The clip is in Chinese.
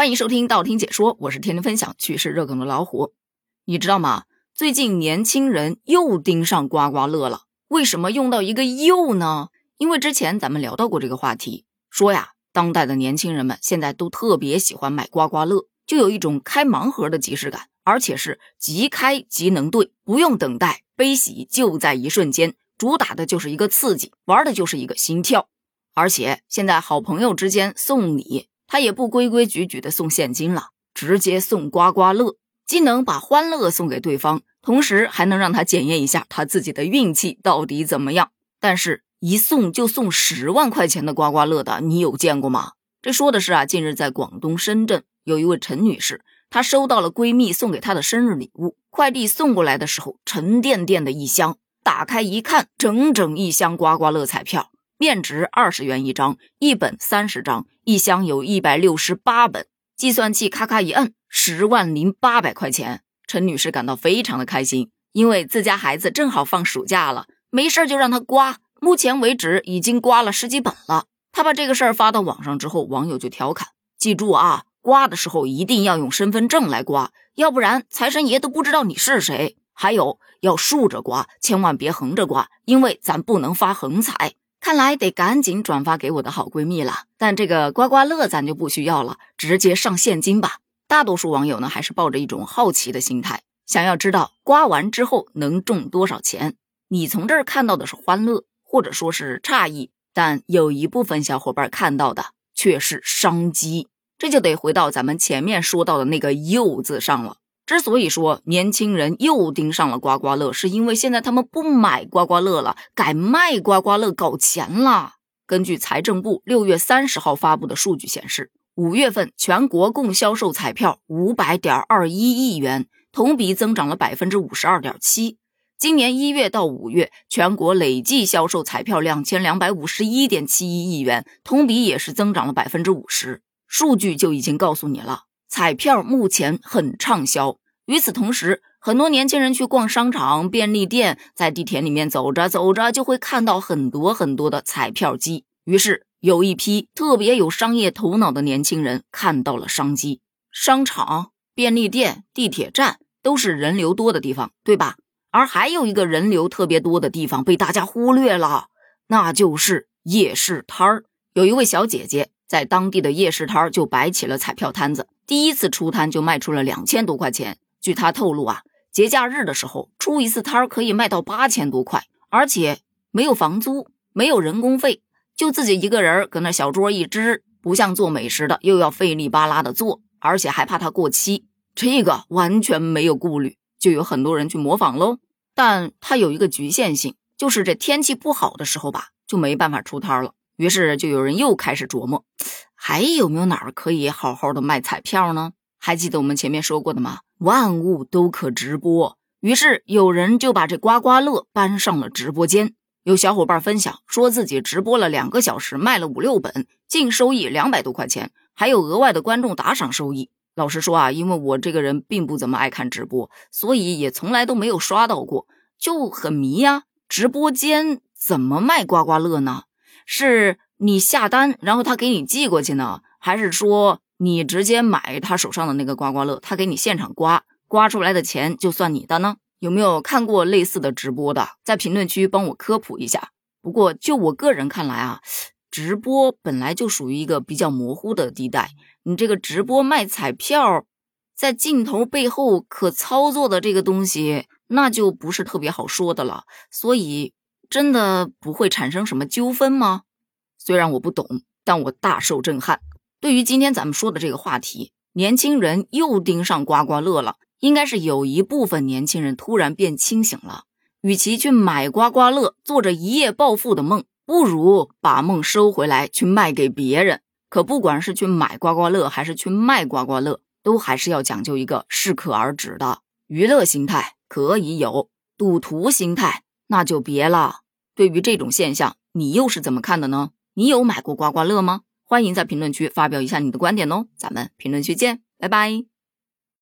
欢迎收听道听解说，我是天天分享趣事热梗的老虎。你知道吗？最近年轻人又盯上刮刮乐了。为什么用到一个又呢？因为之前咱们聊到过这个话题，说呀，当代的年轻人们现在都特别喜欢买刮刮乐，就有一种开盲盒的即视感，而且是即开即能兑，不用等待，悲喜就在一瞬间，主打的就是一个刺激，玩的就是一个心跳。而且现在好朋友之间送礼。他也不规规矩矩的送现金了，直接送刮刮乐，既能把欢乐送给对方，同时还能让他检验一下他自己的运气到底怎么样。但是，一送就送十万块钱的刮刮乐的，你有见过吗？这说的是啊，近日在广东深圳有一位陈女士，她收到了闺蜜送给她的生日礼物，快递送过来的时候，沉甸甸的一箱，打开一看，整整一箱刮刮乐彩票。面值二十元一张，一本三十张，一箱有一百六十八本。计算器咔咔一摁，十万零八百块钱。陈女士感到非常的开心，因为自家孩子正好放暑假了，没事就让他刮。目前为止已经刮了十几本了。她把这个事儿发到网上之后，网友就调侃：“记住啊，刮的时候一定要用身份证来刮，要不然财神爷都不知道你是谁。还有要竖着刮，千万别横着刮，因为咱不能发横财。”看来得赶紧转发给我的好闺蜜了，但这个刮刮乐咱就不需要了，直接上现金吧。大多数网友呢还是抱着一种好奇的心态，想要知道刮完之后能中多少钱。你从这儿看到的是欢乐，或者说是诧异，但有一部分小伙伴看到的却是商机，这就得回到咱们前面说到的那个“又”字上了。之所以说年轻人又盯上了刮刮乐，是因为现在他们不买刮刮乐了，改卖刮刮乐搞钱了。根据财政部六月三十号发布的数据显示，五月份全国共销售彩票五百点二一亿元，同比增长了百分之五十二点七。今年一月到五月，全国累计销售彩票两千两百五十一点七一亿元，同比也是增长了百分之五十。数据就已经告诉你了。彩票目前很畅销。与此同时，很多年轻人去逛商场、便利店，在地铁里面走着走着，就会看到很多很多的彩票机。于是，有一批特别有商业头脑的年轻人看到了商机。商场、便利店、地铁站都是人流多的地方，对吧？而还有一个人流特别多的地方被大家忽略了，那就是夜市摊儿。有一位小姐姐。在当地的夜市摊儿就摆起了彩票摊子，第一次出摊就卖出了两千多块钱。据他透露啊，节假日的时候出一次摊可以卖到八千多块，而且没有房租，没有人工费，就自己一个人搁那小桌一支，不像做美食的又要费力巴拉的做，而且还怕它过期，这个完全没有顾虑，就有很多人去模仿喽。但它有一个局限性，就是这天气不好的时候吧，就没办法出摊了。于是就有人又开始琢磨，还有没有哪儿可以好好的卖彩票呢？还记得我们前面说过的吗？万物都可直播。于是有人就把这刮刮乐搬上了直播间。有小伙伴分享说自己直播了两个小时，卖了五六本，净收益两百多块钱，还有额外的观众打赏收益。老实说啊，因为我这个人并不怎么爱看直播，所以也从来都没有刷到过，就很迷呀。直播间怎么卖刮刮乐呢？是你下单，然后他给你寄过去呢，还是说你直接买他手上的那个刮刮乐，他给你现场刮，刮出来的钱就算你的呢？有没有看过类似的直播的？在评论区帮我科普一下。不过就我个人看来啊，直播本来就属于一个比较模糊的地带，你这个直播卖彩票，在镜头背后可操作的这个东西，那就不是特别好说的了，所以。真的不会产生什么纠纷吗？虽然我不懂，但我大受震撼。对于今天咱们说的这个话题，年轻人又盯上刮刮乐了，应该是有一部分年轻人突然变清醒了。与其去买刮刮乐，做着一夜暴富的梦，不如把梦收回来去卖给别人。可不管是去买刮刮乐，还是去卖刮刮乐，都还是要讲究一个适可而止的娱乐心态，可以有赌徒心态。那就别了。对于这种现象，你又是怎么看的呢？你有买过刮刮乐吗？欢迎在评论区发表一下你的观点哦。咱们评论区见，拜拜。